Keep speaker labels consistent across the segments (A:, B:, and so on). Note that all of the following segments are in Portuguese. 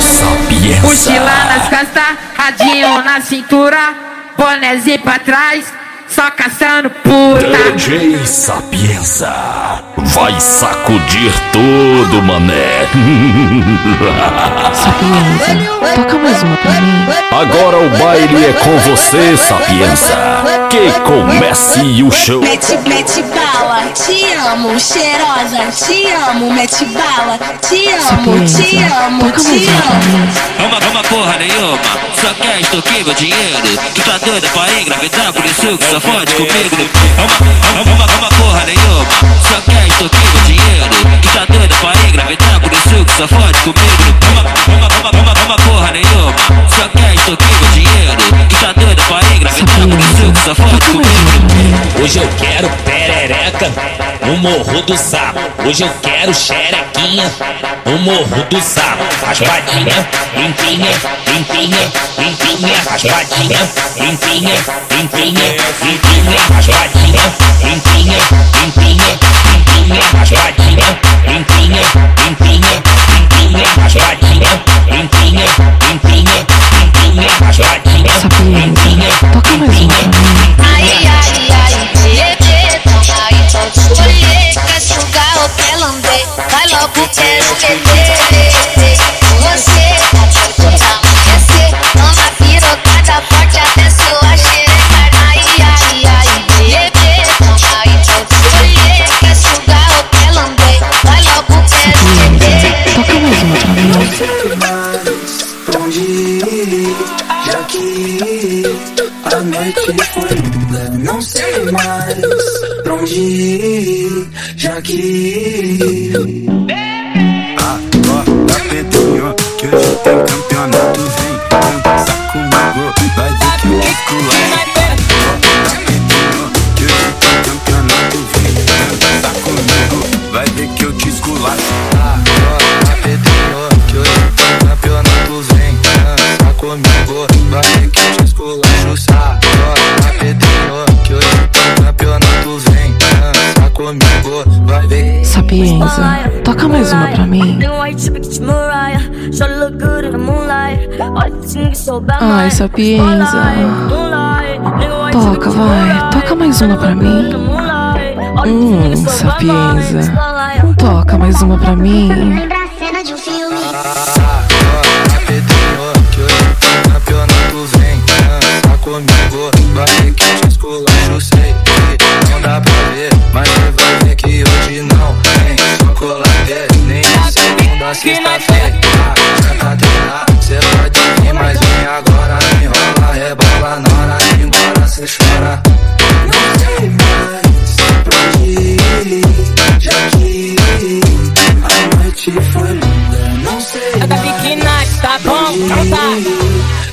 A: Sapienza.
B: Mochila nas costas, radinho na cintura, bonézinho pra trás, só caçando puta.
A: DJ Sapienza. Vai sacudir tudo, mané.
C: Sapienza, toca mais uma pra mim.
A: Agora o baile é com você, Sapienza. Que comece o show.
D: Mete, mete bala, te amo, cheirosa, te amo, mete bala, te amo, te
C: Sapienza,
D: amo,
C: toca
D: te
C: mais uma pra
D: amo.
E: Uma, uma porra nenhuma, só quer extorquir meu dinheiro. Tu tá doida pra engravidar, por isso que só fode comigo. Uma, uma, uma, uma porra nenhuma, só quer extorquir meu dinheiro. Tu tá doida pra engravidar, por isso que só fode comigo. Uma, uma, uma, uma, uma porra nenhuma, só quer extorquir meu dinheiro. Tu tá doida pra engravidar, por isso que só fode comigo.
F: Hoje eu quero perereca no Morro do Sapo. Hoje eu quero xerequinha no Morro do Sapo. Raspadinha, limpinha, limpinha, limpinha. Raspadinha, limpinha, limpinha, limpinha. Raspadinha, limpinha, limpinha, limpinha. Raspadinha, limpinha, limpinha, limpinha. Raspadinha, limpinha, limpinha, limpinha. Raspadinha,
C: Sapienza, toca mais mim.
D: Ai, ai, ai, bebê, toma aí, pode escolher. Quer quer lamber? Vai logo, quero beber.
C: Sapienza, toca mais uma pra mim. Ai, Sapienza. Toca, vai. Toca mais uma pra mim. Hum, Sapienza. Toca mais uma pra mim.
G: Segunda a sexta-feira. Já tá treinado, cê pode vir, mas vem agora. Rebola, na hora de ir embora, cê chora.
H: não sei mais pra onde ir, já que a noite foi linda. Não sei
I: tá bom?
H: Tá.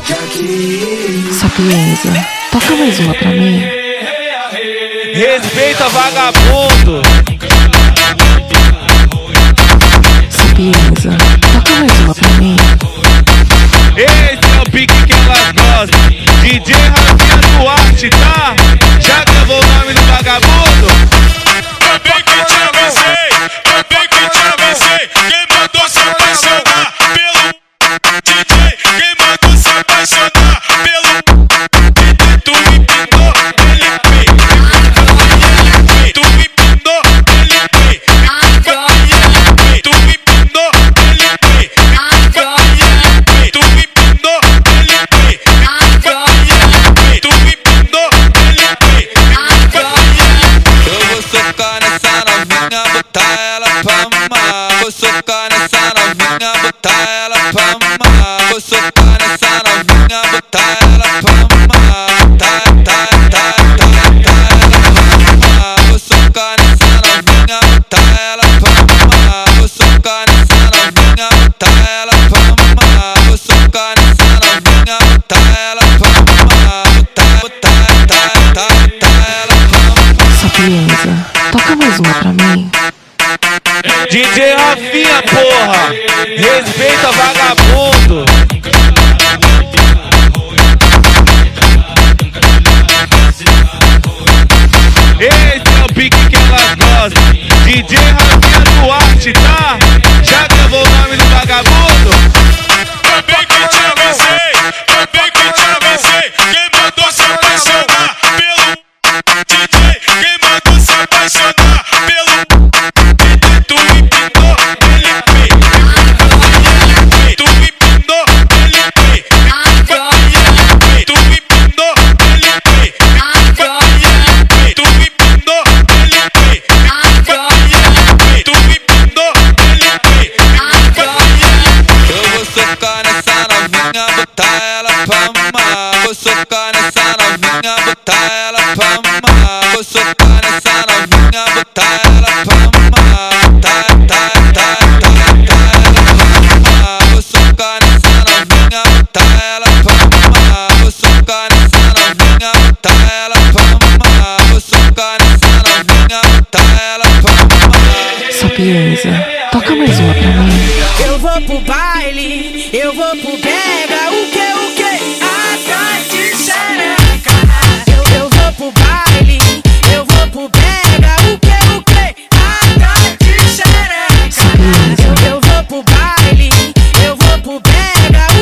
H: já que
C: Sapienza, toca mais uma pra mim.
I: Respeita vagabundo.
C: Sapienza, mim.
I: Esse é o pique que elas gostam. DJ Rafinha Duarte, tá? Já gravou o nome do vagabundo?
J: DJ
I: Rafinha, porra! Respeita vagabundo!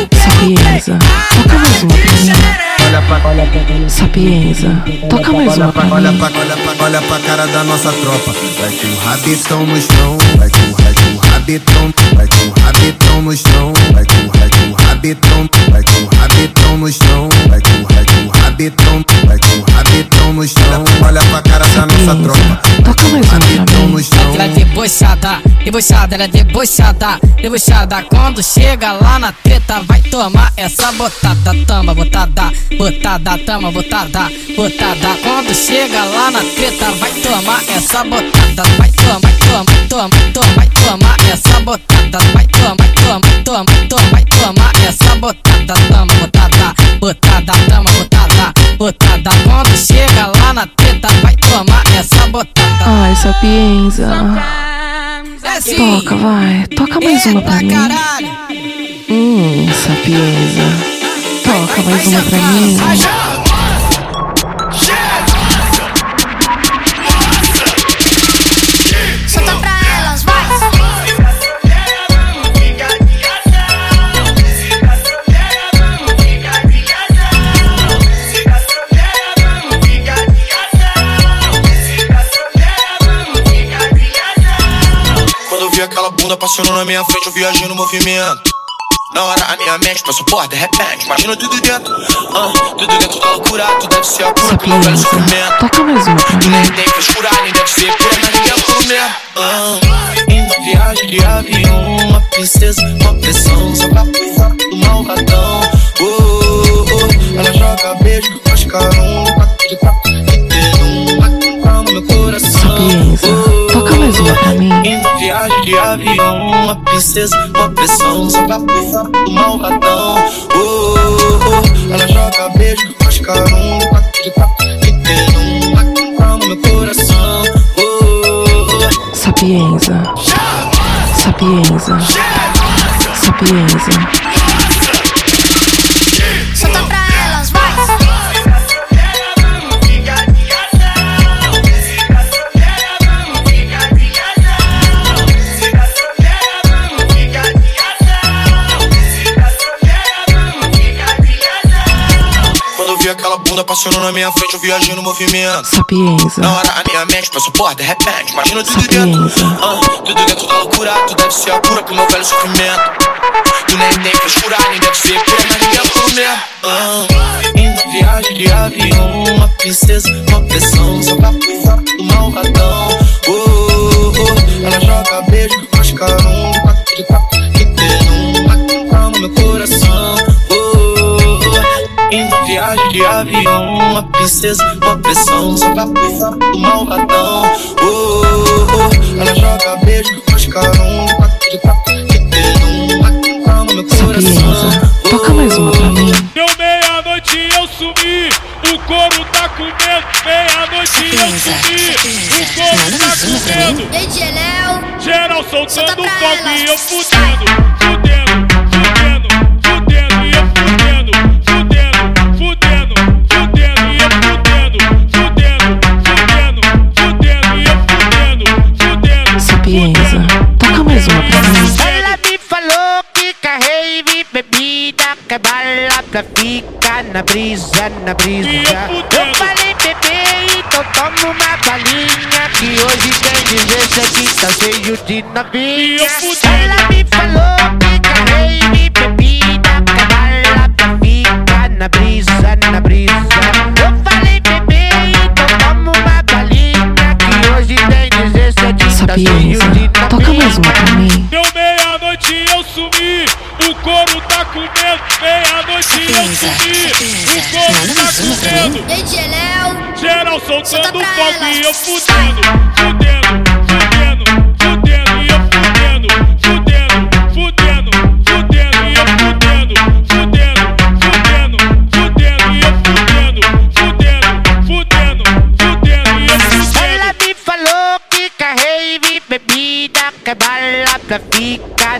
K: Pega, o que, o que?
C: Sapienza, uma pra. Sapienza, toca mais uma pra
L: olha
C: mim.
L: pra, olha pra, olha pra cara da nossa tropa. Vai com o rabitão no chão, vai com, vai com o rabitão, vai com o rabitão no chão, vai com, vai com o rabitão, vai com o rabitão no chão, vai com, vai com o rabitão, vai com o rabitão no chão. Olha pra cara da nossa tropa.
C: Toca mais uma pra mim.
K: Ela é debochada, debochada, ela é debochada, debochada. Quando chega lá na treta, vai tomar essa botada, tama, botada, botada, tama, botada, botada. Quando chega lá na treta, vai tomar essa botada, vai tomar, toma, toma, toma, vai tomar essa botada, vai tomar, toma, toma, toma, vai tomar essa botada, tama, botada, botada, tama, botada, botada. Quando chega lá na treta, vai tomar essa botada.
C: Ai, Sapienza. Toca, vai. Toca mais uma pra mim. Hum, Sapienza. Toca mais uma pra mim.
M: Solta pra elas, vai.
N: Quando eu vi aquela bunda passando na minha frente, eu viajei no movimento. Na hora a minha mente passou por de repente. Imagina tudo dentro, ah, tudo dentro da loucura. Tu deve ser a cura pro meu velho sofrimento.
C: Toca mais uma pra
N: Tu nem
C: mim.
N: tem frescura, nem deve ser mas ninguém é puro mesmo. Ah, indo viagem de avião, uma princesa, uma pressão, só pra provar do malvadão. Oh, oh, oh, ela joga beijo, faz carão, quatro de quatro, avião, uma princesa, uma pressão, só pra provar do malvadão. Oh, oh, ela joga beijo, faz carão, quatro de quatro, e tem um, calma meu coração. Oh, oh, oh.
C: Sapienza. Sapienza. Sapienza.
N: Passando na minha frente, eu viajei no movimento.
C: Sapienza.
N: Na hora a minha mente passou por de repente. Imagina tudo dentro, ah, tudo dentro da loucura. Tu deve ser a cura pro meu velho sofrimento. Tu nem tem frescura, nem deve ser pura, mas ninguém é puro mesmo. Indo viagem de avião, uma princesa, uma pressão, só pra provar do malvadão. Oh, oh, oh, ela joga beijo, faz carão, quatro, que tem um, calma meu coração. Indo viagem de avião, uma princesa, uma pressão, só pra provar do malvadão. Oh, oh, oh, ela joga beijo, faz carão, quatro de quatro, que tem um, calma meu coração.
C: Toca mais uma pra mim.
O: Deu meia-noite eu sumi, o couro tá com medo. Meia-noite eu sumi, o couro tá com medo. Geral soltando fogo e eu fudendo, fudendo,
P: na brisa, na brisa. Eu falei, bebê, então toma uma balinha, que hoje tem 17 tá cheio de novinha. Ela me falou que carrei bebida, que bala pra ficar na brisa, na brisa. Eu falei, bebê, então toma uma balinha, que hoje tem 17 tá cheio de
C: Toca mais uma pra mim.
O: Meia-noite eu sumi, o couro tá com medo.
M: DJ Léo.
O: Geral soltando
M: pra
O: fogo e eu fudendo, fudendo,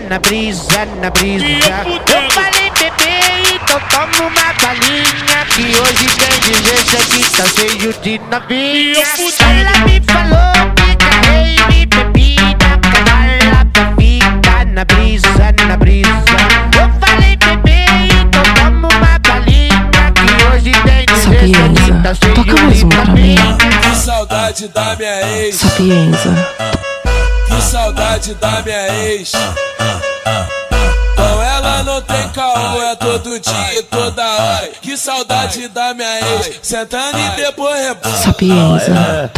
B: na brisa, na brisa. Eu falei, bebê, então toma uma balinha. Que hoje tem diversão que tá cheio de novinha. Ela me falou que carrei me bebida. Cavalo pra ficar na brisa, na brisa. Eu falei, bebê, então toma uma balinha. Que hoje tem diversão que tá cheio
C: Toca mais
B: de
C: uma pra mim.
B: novinha.
Q: Que saudade da minha ex.
C: Sapienza.
Q: Que saudade da minha ex. Com ela não tem caô, é todo dia e toda hora. Que saudade da minha ex. Sentando e depois.
C: Sapienza.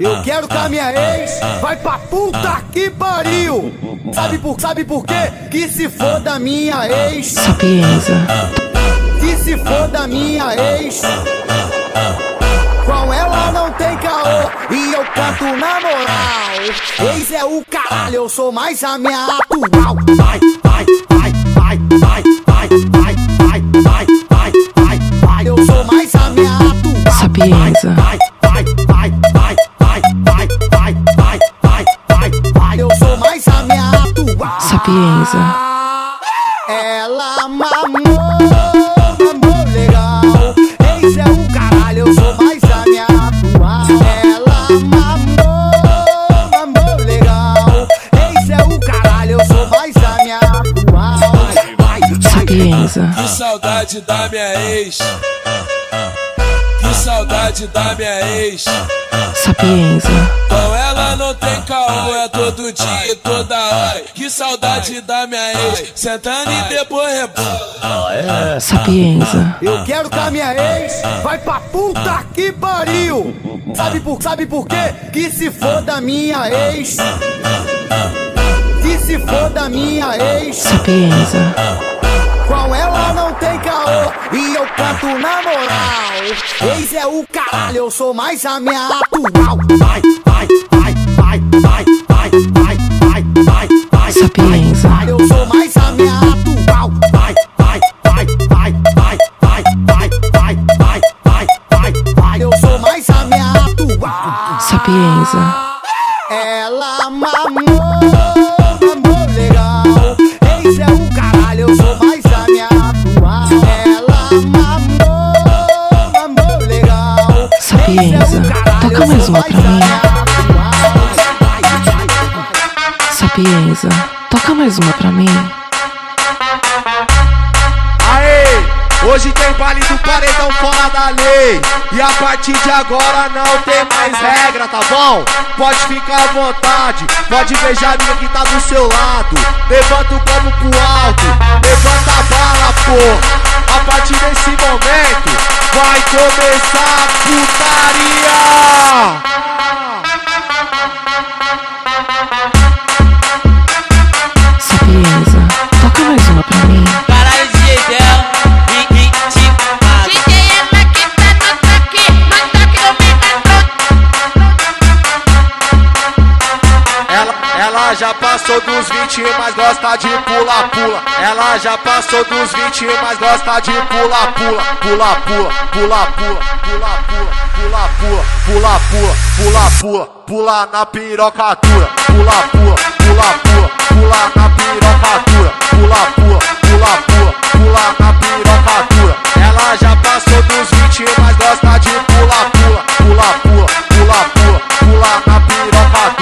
R: Eu quero que a minha ex vai pra puta que pariu. Sabe por, sabe por quê? Que se for da minha ex.
C: Sapienza.
R: Que se for da minha ex. Com ela não tem caô e eu canto na moral. Ex é o caralho, eu sou mais a minha atual. Vai, vai, vai, vai, vai, vai, vai, vai, vai, vai, vai, vai. Eu sou mais a minha atual.
C: Sapienza.
R: Vai, vai, vai, vai, vai, vai, vai, vai, vai, vai, vai. Eu sou mais a minha atual.
C: Sapienza.
Q: Saudade da minha ex. Que saudade da minha ex.
C: Sapienza.
Q: Com ela não tem caô, é todo dia e toda hora. Que saudade da minha ex. Sentando e depois rebola.
C: Sapienza.
R: Eu quero que a minha ex vai pra puta que pariu. Sabe por, sabe por quê? Que se for da minha ex. Que se for da minha ex.
C: Sapienza.
R: Com ela não tem caô e eu canto na moral. Ex é o caralho, eu sou mais a minha atual. Vai, vai, vai, vai, vai, vai, vai, vai, vai, vai.
C: Sapienza.
R: Vai, eu sou mais a minha atual. Vai, vai, vai, vai, vai, vai, vai, vai, vai, vai, vai, vai. Eu sou mais a minha atual.
C: Sapienza.
R: Ela mamou mais
C: uma pra mim. Sapienza. Toca mais uma pra mim.
S: Hoje tem baile do paredão fora da lei. E a partir de agora não tem mais regra, tá bom? Pode ficar à vontade, pode beijar a minha que tá do seu lado. Levanta o copo pro alto, levanta a bala, pô. A partir desse momento vai começar a putaria. Passou dos 20, mas gosta de pula, pula. Ela já passou dos 20, mas gosta de pula, pula, pula, pula, pula, pula, pula, pula, pula, pula, pula, pula, pula, pula na pirocatura, pula, pula, pula, pula, pula na pirocatura, pula, pula, pula, pula, pula na pirocatura. Ela já passou dos 20, mas gosta de pula, pula, pula, pula, pula, pula, pula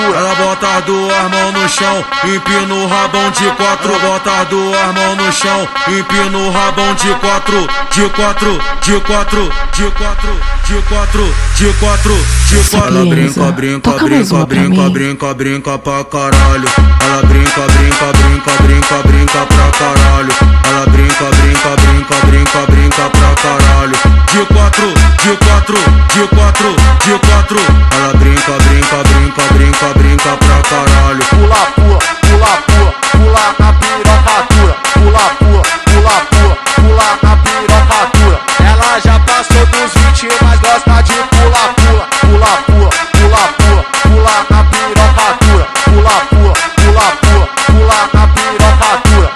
T: Ela bota duas mãos no chão, empina o rabão de quatro. Bota duas mãos no chão, empina o rabão de quatro. De quatro, de quatro, de quatro, de quatro, de quatro, de quatro. Ela brinca, brinca, brinca, brinca, brinca, brinca pra caralho. Ela brinca, brinca, brinca, brinca, brinca pra caralho. Ela brinca, brinca, brinca, brinca, brinca pra caralho. De quatro, de quatro, de quatro, de quatro. Ela brinca, brinca, brinca, brinca, brinca pra caralho.
S: Pula, pula, pula, pula, pula na pirocatura. Pula, pula, pula, pula, pula na pirocatura. Ela já passou dos 20, mas gosta de pula, pula, pula, pula, pula, pula, pula na pirocatura. Pula, pula, pula, pula, pula na pirocatura.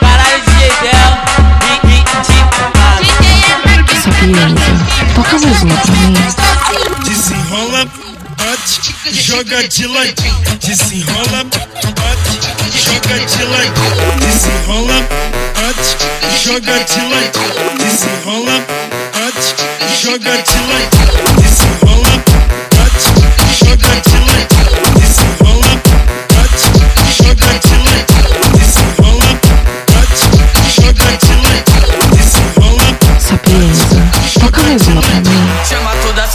U: Caralho, DJ Del, ritmado.
C: Sapienza. Toca mais uma pra mim.
I: Joga de ladinho. Desenrola, bate, joga
O: joga de ladinho, desenrola, bate, joga de ladinho, desenrola, bate, joga de ladinho, desenrola, bate, joga de ladinho, desenrola, bate, joga de ladinho, desenrola, bate, joga de ladinho, desenrola.
C: Sapienza, toca mais uma pra mim.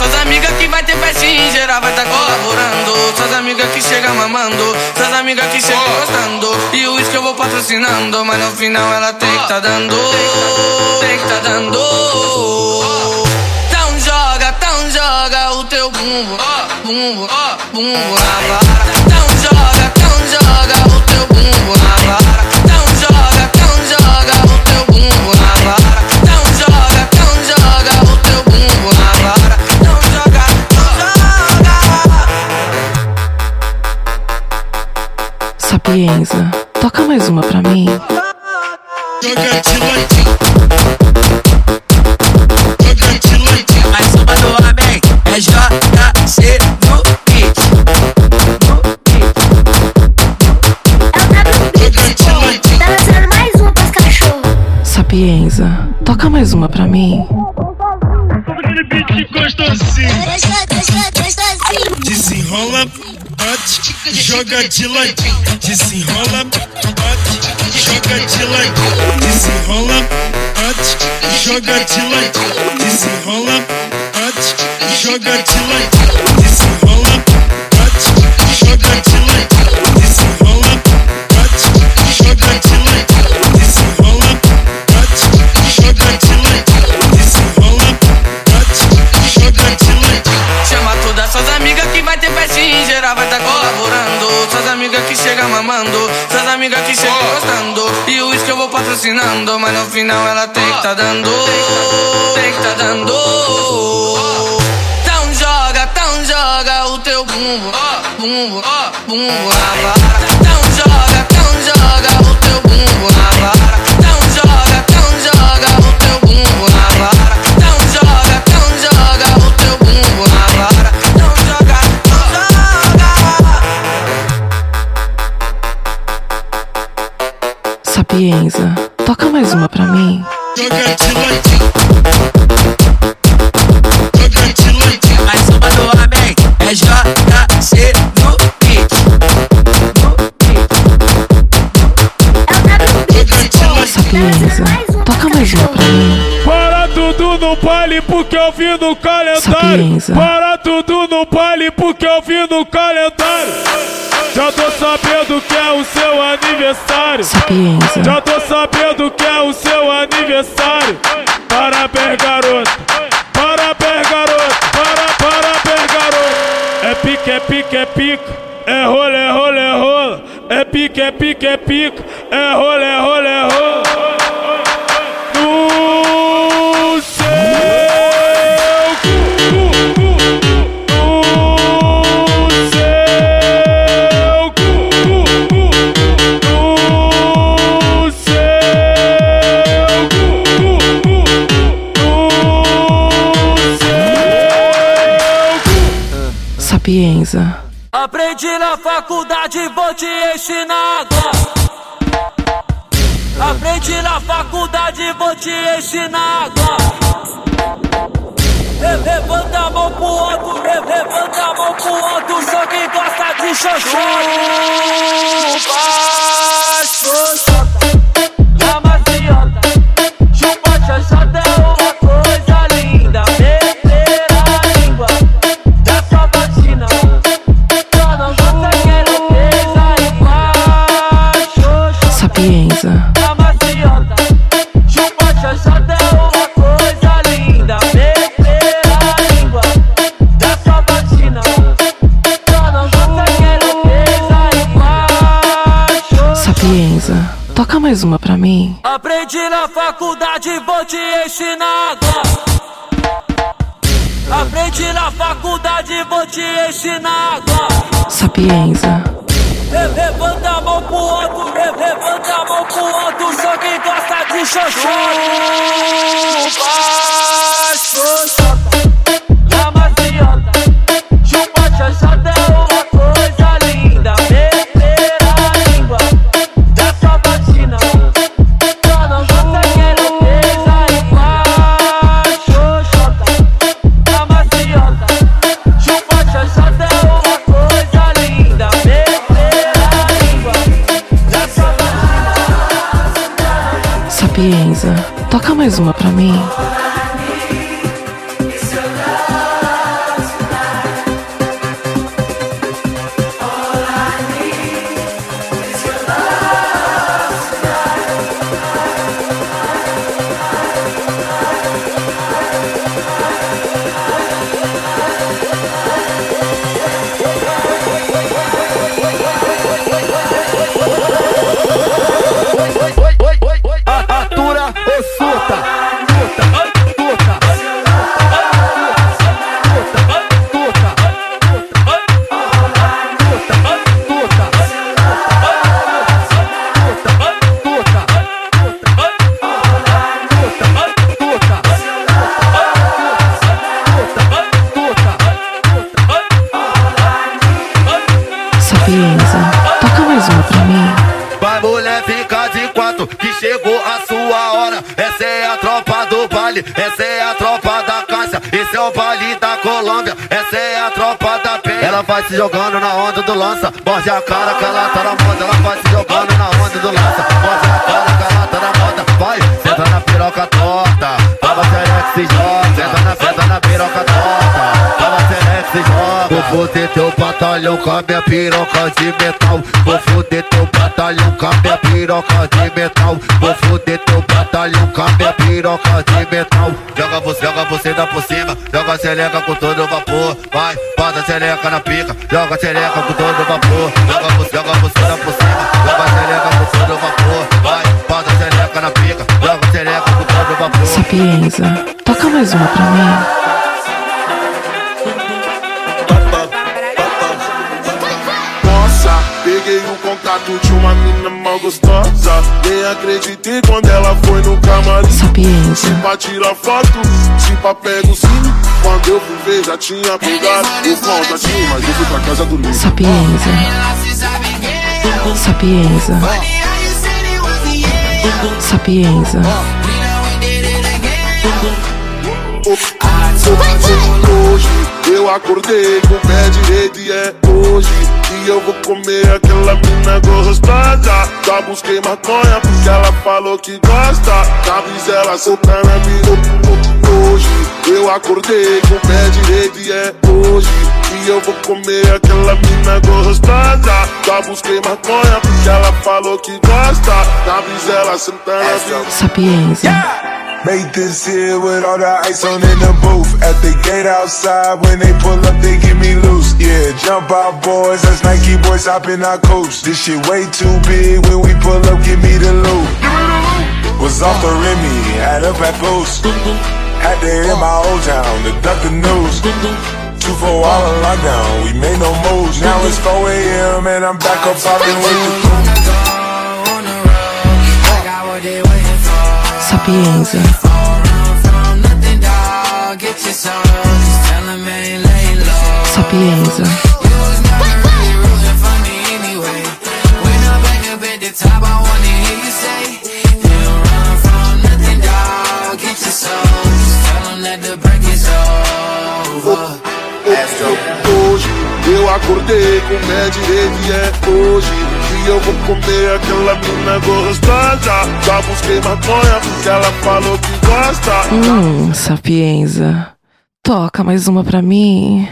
V: Suas amigas que vai ter festinha em geral, vai tá colaborando. Suas amigas que chegam mamando, suas amigas que chegam gostando. E o uísque eu vou patrocinando, mas no final ela tem que tá dando. Tem que tá dando. Então joga, então joga o teu bumbo, bumbo, bumbo na vara.
C: Sapienza, toca mais uma pra mim.
O: Joga de ladinho. Joga de ladinho.
V: A sopa do homem é JC no beat.
D: Tá lançando mais uma pras cachorros.
C: Sapienza, toca mais uma pra mim.
O: Aquele beat gostosinho. Desenrola, bate, joga de ladinho. Desenrola, bate, joga de ladinho. Desenrola, bate, joga de ladinho. Desenrola, bate, joga de ladinho. Desenrola, bate, joga de ladinho. Desenrola, bate, joga de ladinho. Desenrola, bate, joga de ladinho.
V: Em geral, vai tá colaborando. Suas amigas que chegam mamando, suas amigas que chegam gostando. E o uísque eu vou patrocinando, mas no final ela tem que tá dando. Tem que tá dando. Então joga, então joga o teu bumbo, bumbo, bumbo na vara. No
O: calendário.
C: Sapienza.
O: Para tudo no baile porque eu vi no calendário. Já tô sabendo que é o seu aniversário.
C: Sapienza.
O: Já tô sabendo que é o seu aniversário. Parabéns, garoto. Parabéns, garoto. Para, parabéns, garoto. É pique, é pique, é pica. É rola, é rola, é rola. É pique, é pique, é pica. É rola, é rola, é rola.
C: Sapienza,
I: Aprendi na faculdade, vou te ensinar agora. Aprendi na faculdade, vou te ensinar agora. Le- Levanta a mão pro le- levanta a mão pro alto, só quem gosta de xoxota.
C: Toca mais uma pra mim.
I: Aprendi na faculdade, vou te ensinar agora. Aprendi na faculdade, vou te ensinar agora.
C: Sapienza,
I: Le- Levanta a mão pro alto, le- levanta a mão pro alto, só quem gosta de xoxota. Na
C: Sapienza, toca mais uma pra mim.
W: Essa é a tropa da Cássia. Esse é o baile da Colômbia, essa é a tropa da penha. Ela vai se jogando na onda do lança, morde a cara que ela tá na moda. Ela vai se jogando na onda do lança, morde a cara que ela tá na moda. Vai, senta na piroca torta, tava xereque se joga. Senta na, senta na piroca torta, tava xereque se joga. Vou foder teu batalhão com a minha piroca de metal. Vou foder teu batalhão com a minha piroca de metal. Vou foder teu batalhão com a minha piroca de metal. Joga você, joga você dá por cima. Joga xereca com todo vapor. Vai, bota xereca na pica. Joga xereca com todo vapor. Joga você, joga você dá por cima. Joga xereca com todo vapor. Vai, bota xereca na pica. Joga xereca com todo vapor.
C: Sapienza, toca mais uma pra mim.
X: Peguei o contato de uma mina mal gostosa. Nem acreditei quando ela foi no camarim.
C: Sapienza.
X: Se pra tirar foto, se pra pega o cine. Quando eu fui ver, já tinha pegado o contatinho. Mas eu fui pra casa do Lino.
C: Sapienza.
X: Hoje eu acordei com o pé direito e é hoje que eu vou comer aquela mina gostosa. Já busquei maconha porque ela falou que gosta. Na brisa ela solta na vida. Hoje eu acordei com o pé direito e é hoje que eu vou comer aquela mina gostosa. Já busquei maconha porque ela falou que gosta. Na brisa ela senta na vida.
Y: Made this here with all the ice on in the booth. At the gate outside, when they pull up, they get me loose. Yeah, jump out, boys. That's Nike boys hopping our coast. This shit way too big. When we pull up, give me the loot. Was off the Remy, had up at post. Had to hit my old town to duck the news. Two for all in lockdown, we made no moves. Now it's 4 a.m. and I'm back up popping with the
C: Sapienza. Sapienza.
X: Hoje eu acordei com o pé direito e é hoje eu vou comer aquela mina gostosa. Já busquei maconha porque ela falou que gosta.
C: Hum, Sapienza. Toca mais uma pra mim.